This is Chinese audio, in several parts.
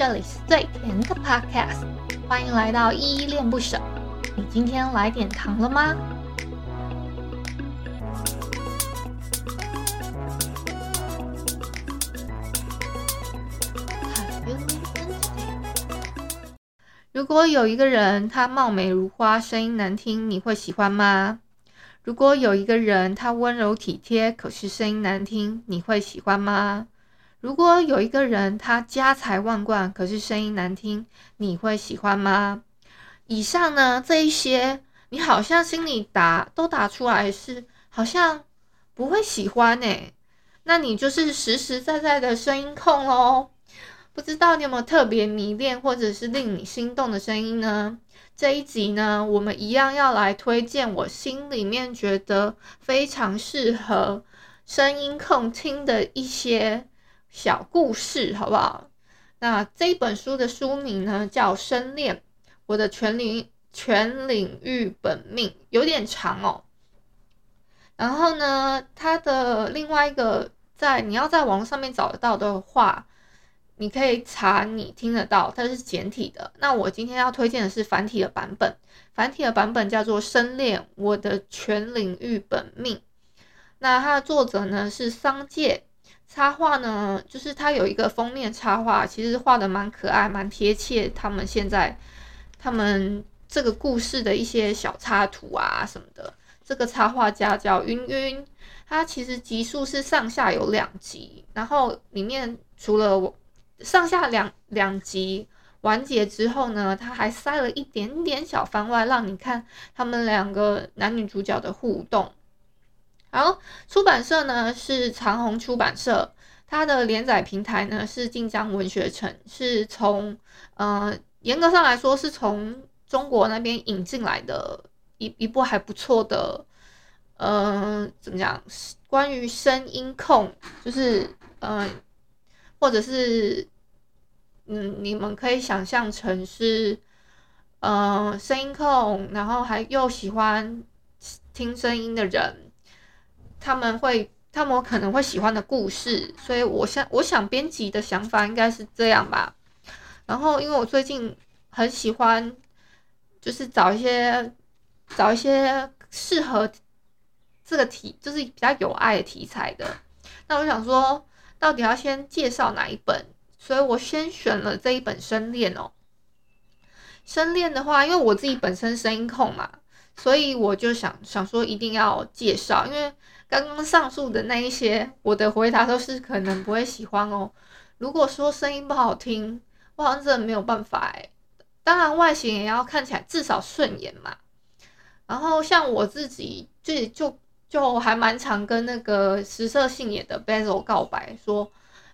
这里是最甜的 Podcast，欢迎来到依依恋不舍。你今天来点糖了吗？如果有一个人，他貌美如花，声音难听，你会喜欢吗？如果有一个人，他温柔体贴，可是声音难听，你会喜欢吗？如果有一个人，他家财万贯，可是声音难听，你会喜欢吗？以上呢，这一些，你好像心里答都答出来是，好像不会喜欢诶。那你就是实实在在的声音控喽。不知道你有没有特别迷恋或者是令你心动的声音呢？这一集呢，我们一样要来推荐我心里面觉得非常适合声音控听的一些。小故事好不好？那这一本书的书名呢，叫《生恋》，我的全领全领域本命有点长哦。然后呢，它的另外一个在你要在网络上面找得到的话，你可以查，你听得到，它是简体的。那我今天要推荐的是繁体的版本，繁体的版本叫做《生恋》，我的全领域本命。那它的作者呢是桑介。插画呢，就是它有一个封面插画，其实画的蛮可爱、蛮贴切。他们现在他们这个故事的一些小插图啊什么的，这个插画家叫晕晕，他其实集数是上下有两集，然后里面除了我上下两两集完结之后呢，他还塞了一点点小番外，让你看他们两个男女主角的互动。好，出版社呢是长虹出版社，它的连载平台呢是晋江文学城，是从呃严格上来说是从中国那边引进来的一一部还不错的，嗯、呃，怎么讲？关于声音控，就是嗯、呃，或者是嗯，你们可以想象成是嗯、呃，声音控，然后还又喜欢听声音的人。他们会，他们可能会喜欢的故事，所以我想，我想编辑的想法应该是这样吧。然后，因为我最近很喜欢，就是找一些找一些适合这个题，就是比较有爱的题材的。那我想说，到底要先介绍哪一本？所以我先选了这一本《声恋》哦。《声恋》的话，因为我自己本身声音控嘛，所以我就想想说一定要介绍，因为。刚刚上述的那一些，我的回答都是可能不会喜欢哦。如果说声音不好听，我好像真的没有办法诶。当然外形也要看起来至少顺眼嘛。然后像我自己就就就还蛮常跟那个食色性也的 Basil 告白说，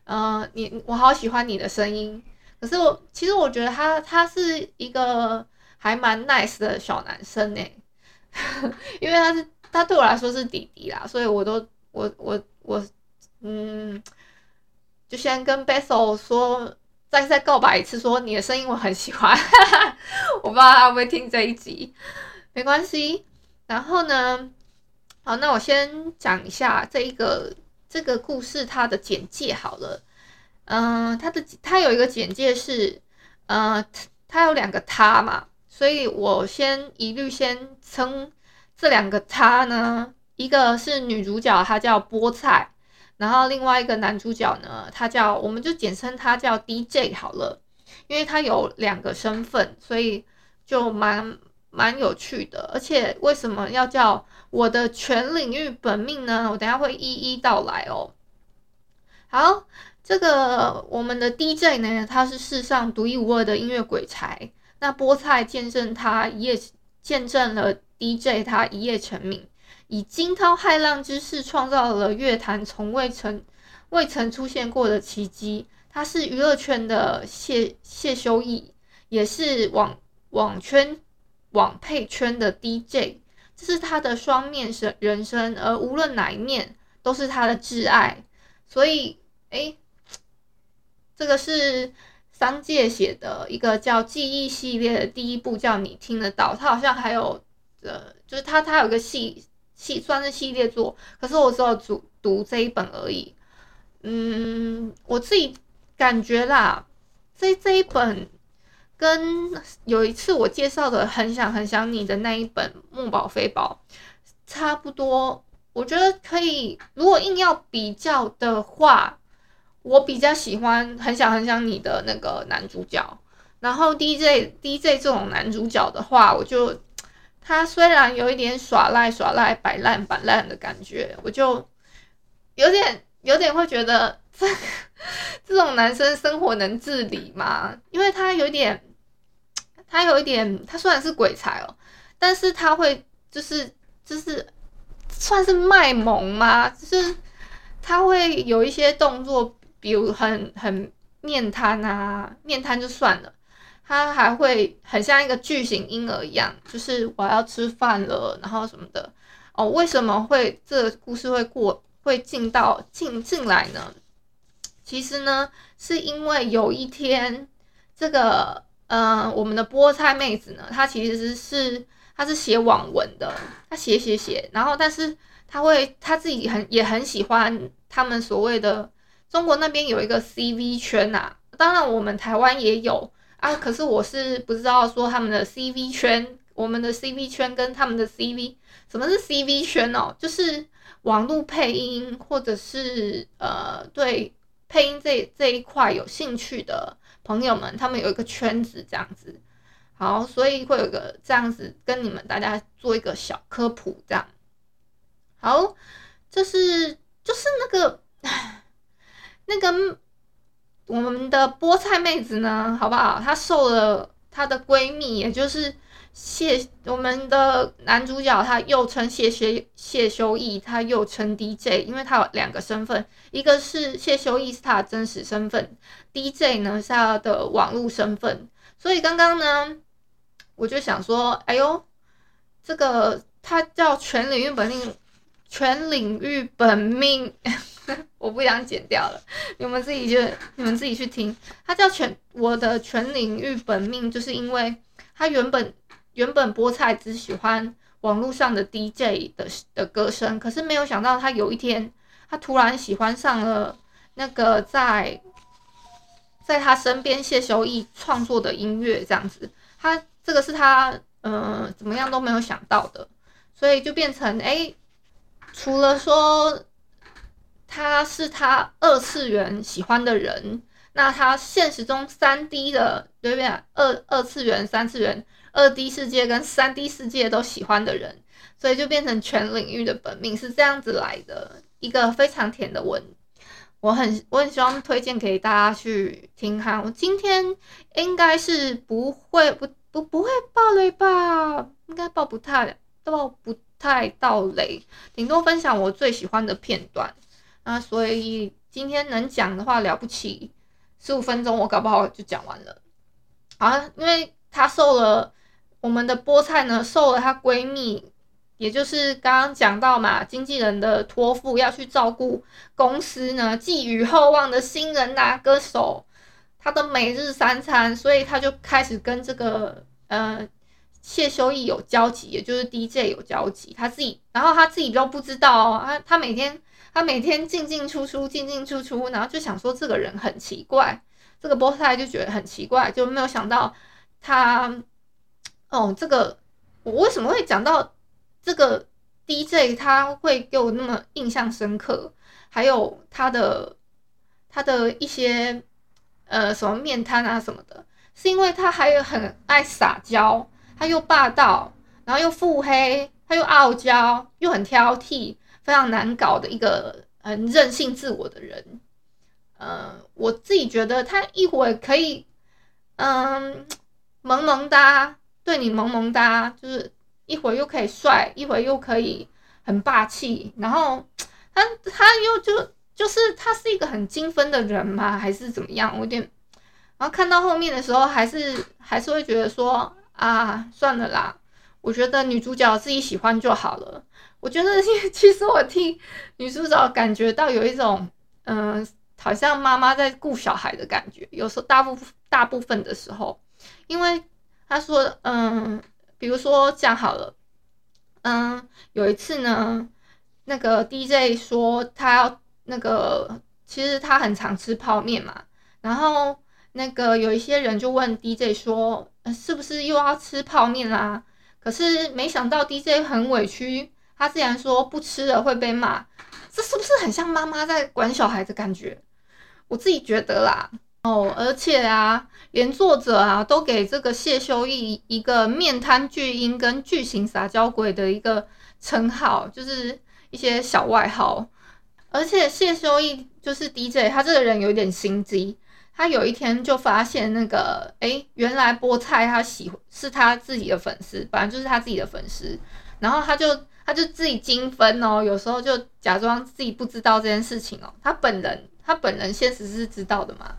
嗯、呃，你我好喜欢你的声音。可是我其实我觉得他他是一个还蛮 nice 的小男生诶，因为他是。他对我来说是弟弟啦，所以我都我我我嗯，就先跟 Basil 说，再再告白一次，说你的声音我很喜欢。我不知道他会不会听这一集，没关系。然后呢，好，那我先讲一下这一个这个故事它的简介好了。嗯、它的它有一个简介是，呃，它有两个他嘛，所以我先一律先称。这两个他呢，一个是女主角，她叫菠菜，然后另外一个男主角呢，他叫，我们就简称他叫 DJ 好了，因为他有两个身份，所以就蛮蛮有趣的。而且为什么要叫我的全领域本命呢？我等下会一一道来哦。好，这个我们的 DJ 呢，他是世上独一无二的音乐鬼才，那菠菜见证他一夜，见证了。DJ 他一夜成名，以惊涛骇浪之势创造了乐坛从未曾未曾出现过的奇迹。他是娱乐圈的谢谢修义，也是网网圈网配圈的 DJ，这是他的双面人生，而无论哪一面都是他的挚爱。所以，哎，这个是桑介写的一个叫《记忆》系列的第一部，叫你听得到。他好像还有。呃，就是他，他有个系系算是系列作，可是我只有读读这一本而已。嗯，我自己感觉啦，这这一本跟有一次我介绍的《很想很想你》的那一本《木宝非宝》差不多。我觉得可以，如果硬要比较的话，我比较喜欢《很想很想你》的那个男主角。然后 DJ DJ 这种男主角的话，我就他虽然有一点耍赖耍赖、摆烂摆烂的感觉，我就有点有点会觉得这这种男生生活能自理吗？因为他有点，他有一点，他虽然是鬼才哦，但是他会就是就是算是卖萌吗？就是他会有一些动作，比如很很面瘫啊，面瘫就算了。他还会很像一个巨型婴儿一样，就是我要吃饭了，然后什么的哦。为什么会这个故事会过会进到进进来呢？其实呢，是因为有一天，这个呃，我们的菠菜妹子呢，她其实是她是写网文的，她写写写，然后但是她会她自己很也很喜欢他们所谓的中国那边有一个 CV 圈呐、啊，当然我们台湾也有。啊！可是我是不知道说他们的 CV 圈，我们的 CV 圈跟他们的 CV，什么是 CV 圈哦？就是网络配音或者是呃对配音这这一块有兴趣的朋友们，他们有一个圈子这样子。好，所以会有个这样子跟你们大家做一个小科普，这样。好，就是就是那个那个。我们的菠菜妹子呢，好不好？她受了她的闺蜜，也就是谢我们的男主角，他又称谢谢谢修义，他又称 DJ，因为他有两个身份，一个是谢修义是他的真实身份，DJ 呢是他的网络身份。所以刚刚呢，我就想说，哎呦，这个他叫全领域本命，全领域本命。我不想剪掉了，你们自己就你们自己去听。他叫全我的全领域本命，就是因为他原本原本菠菜只喜欢网络上的 DJ 的的歌声，可是没有想到他有一天他突然喜欢上了那个在在他身边谢修义创作的音乐，这样子，他这个是他、呃、怎么样都没有想到的，所以就变成哎、除了说。他是他二次元喜欢的人，那他现实中三 D 的对不对？二二次元、三次元、二 D 世界跟三 D 世界都喜欢的人，所以就变成全领域的本命是这样子来的，一个非常甜的文，我很我很希望推荐给大家去听哈。我今天应该是不会不不不会爆雷吧？应该爆不太爆不太到雷，顶多分享我最喜欢的片段。那所以今天能讲的话了不起，十五分钟我搞不好就讲完了啊！因为她受了我们的菠菜呢，受了她闺蜜，也就是刚刚讲到嘛，经纪人的托付要去照顾公司呢，寄予厚望的新人呐，歌手，她的每日三餐，所以她就开始跟这个呃谢修义有交集，也就是 DJ 有交集，他自己，然后他自己都不知道哦，他他每天。他每天进进出出，进进出出，然后就想说这个人很奇怪，这个菠菜就觉得很奇怪，就没有想到他，哦，这个我为什么会讲到这个 DJ，他会给我那么印象深刻，还有他的他的一些呃什么面瘫啊什么的，是因为他还有很爱撒娇，他又霸道，然后又腹黑，他又傲娇，又很挑剔。非常难搞的一个很任性自我的人，呃，我自己觉得他一会儿可以，嗯，萌萌哒，对你萌萌哒，就是一会儿又可以帅，一会儿又可以很霸气，然后他他又就就是他是一个很精分的人吗？还是怎么样？我有点，然后看到后面的时候，还是还是会觉得说啊，算了啦，我觉得女主角自己喜欢就好了。我觉得，其实我听女主角感觉到有一种，嗯、好像妈妈在顾小孩的感觉。有时候大部大部分的时候，因为她说，嗯，比如说这样好了，嗯，有一次呢，那个 DJ 说他要那个，其实他很常吃泡面嘛，然后那个有一些人就问 DJ 说，是不是又要吃泡面啦？可是没想到 DJ 很委屈，他竟然说不吃了会被骂，这是不是很像妈妈在管小孩的感觉？我自己觉得啦。哦，而且啊，连作者啊都给这个谢修义一个面瘫巨婴跟巨型撒娇鬼的一个称号，就是一些小外号。而且谢修义就是 DJ，他这个人有点心机。他有一天就发现那个，哎，原来菠菜他喜是他自己的粉丝，本来就是他自己的粉丝，然后他就他就自己精分哦，有时候就假装自己不知道这件事情哦，他本人他本人现实是知道的嘛，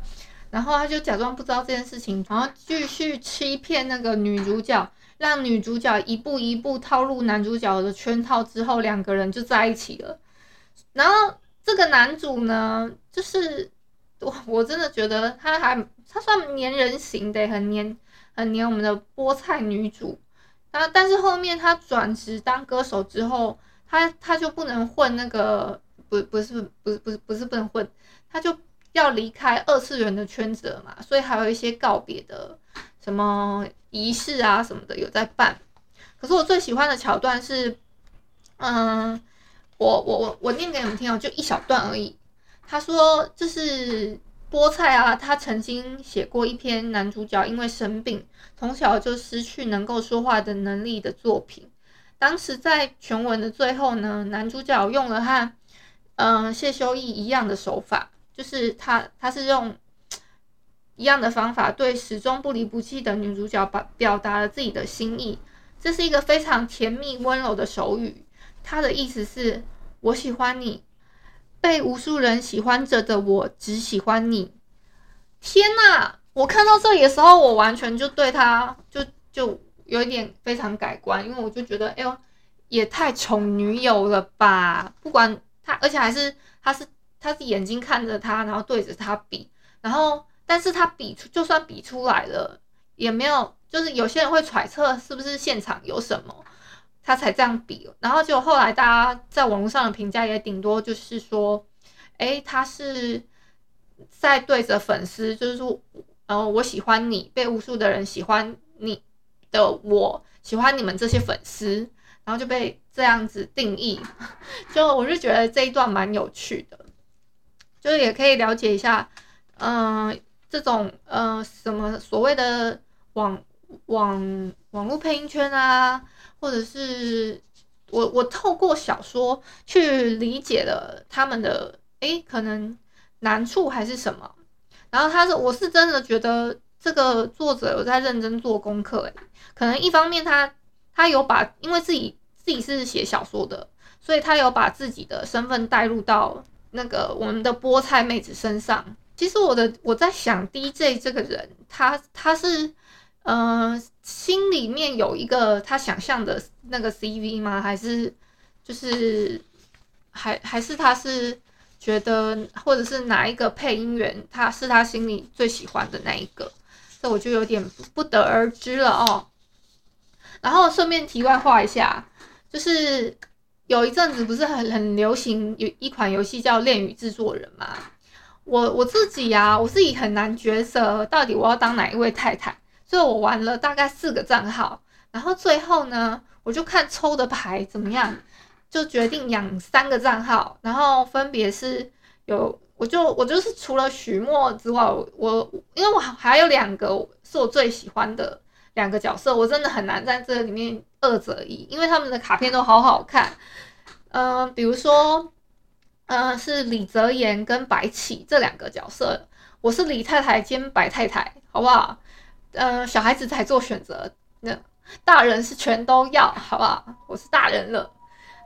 然后他就假装不知道这件事情，然后继续欺骗那个女主角，让女主角一步一步套入男主角的圈套之后，两个人就在一起了。然后这个男主呢，就是。我我真的觉得他还他算粘人型的，很粘很粘我们的菠菜女主。啊，但是后面他转职当歌手之后，他他就不能混那个不不是不是不是不是不能混，他就要离开二次元的圈子了嘛。所以还有一些告别的什么仪式啊什么的有在办。可是我最喜欢的桥段是，嗯，我我我我念给你们听哦，就一小段而已。他说：“这是菠菜啊，他曾经写过一篇男主角因为生病，从小就失去能够说话的能力的作品。当时在全文的最后呢，男主角用了和嗯、谢修义一样的手法，就是他他是用一样的方法对始终不离不弃的女主角表表达了自己的心意。这是一个非常甜蜜温柔的手语，他的意思是我喜欢你。”被无数人喜欢着的我，只喜欢你。天呐！我看到这里的时候，我完全就对他就就有一点非常改观，因为我就觉得，哎呦，也太宠女友了吧！不管他，而且还是他是他是眼睛看着他，然后对着他比，然后但是他比出就算比出来了，也没有，就是有些人会揣测是不是现场有什么。他才这样比，然后就后来大家在网络上的评价也顶多就是说，诶，他是在对着粉丝，就是说，呃，我喜欢你，被无数的人喜欢你的我，喜欢你们这些粉丝，然后就被这样子定义，就我就觉得这一段蛮有趣的，就是也可以了解一下，嗯、这种呃什么所谓的网网网络配音圈啊。或者是我我透过小说去理解了他们的诶，可能难处还是什么，然后他是我是真的觉得这个作者有在认真做功课诶，可能一方面他他有把因为自己自己是写小说的，所以他有把自己的身份带入到那个我们的菠菜妹子身上。其实我的我在想 DJ 这个人，他他是。嗯、呃，心里面有一个他想象的那个 CV 吗？还是就是还还是他是觉得，或者是哪一个配音员他是他心里最喜欢的那一个？这我就有点不得而知了哦。然后顺便题外话一下，就是有一阵子不是很很流行有一款游戏叫《恋与制作人》嘛？我我自己呀、啊，我自己很难抉择，到底我要当哪一位太太。所以我玩了大概四个账号，然后最后呢，我就看抽的牌怎么样，就决定养三个账号，然后分别是有，我就我就是除了许墨之外，我因为我还有两个是我最喜欢的两个角色，我真的很难在这里面二择一，因为他们的卡片都好好看，嗯、比如说，嗯、是李泽言跟白起这两个角色，我是李太太兼白太太，好不好？呃，小孩子才做选择，那大人是全都要，好不好？我是大人了。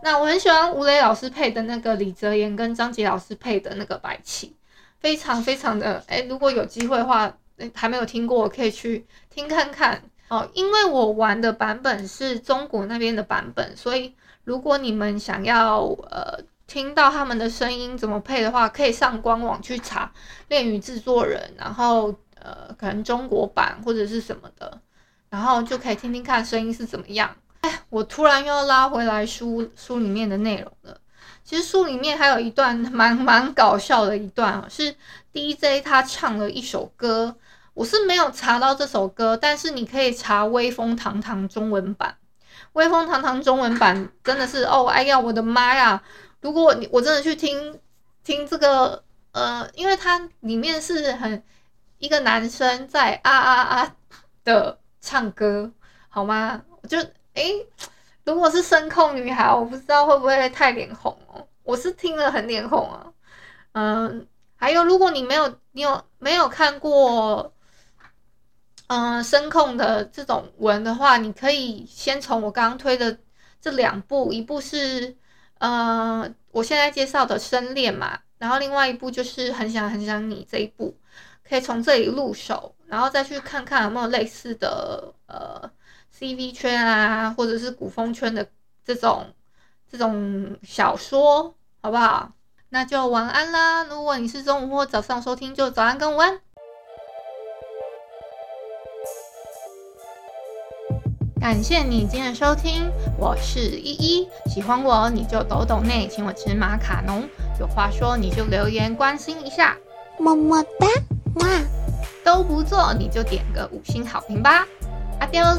那我很喜欢吴磊老师配的那个李泽言，跟张杰老师配的那个白起，非常非常的哎，如果有机会的话，还没有听过，可以去听看看哦。因为我玩的版本是中国那边的版本，所以如果你们想要呃听到他们的声音怎么配的话，可以上官网去查《恋与制作人》，然后。呃，可能中国版或者是什么的，然后就可以听听看声音是怎么样。哎，我突然又要拉回来书书里面的内容了。其实书里面还有一段蛮蛮搞笑的一段啊，是 DJ 他唱了一首歌，我是没有查到这首歌，但是你可以查《威风堂堂》中文版。《威风堂堂》中文版真的是哦，哎呀，我的妈呀！如果你我真的去听听这个，呃，因为它里面是很一个男生在啊啊啊的唱歌，好吗？就诶、如果是声控女孩，我不知道会不会太脸红哦。我是听了很脸红啊，嗯，还有如果你没有你有没有看过，嗯，声控的这种文的话，你可以先从我刚刚推的这两部，一部是嗯，我现在介绍的《深恋》嘛，然后另外一部就是《很想很想你》这一部，可以从这里入手，然后再去看看有没有类似的呃 CV 圈啊，或者是古风圈的这种。这种小说好不好？那就晚安啦。如果你是中午或早上收听，就早安跟午安。感谢你今天的收听，我是依依。喜欢我你就抖抖内，请我吃马卡龙。有话说你就留言关心一下，么么哒，哇，都不做你就点个五星好评吧。阿彪。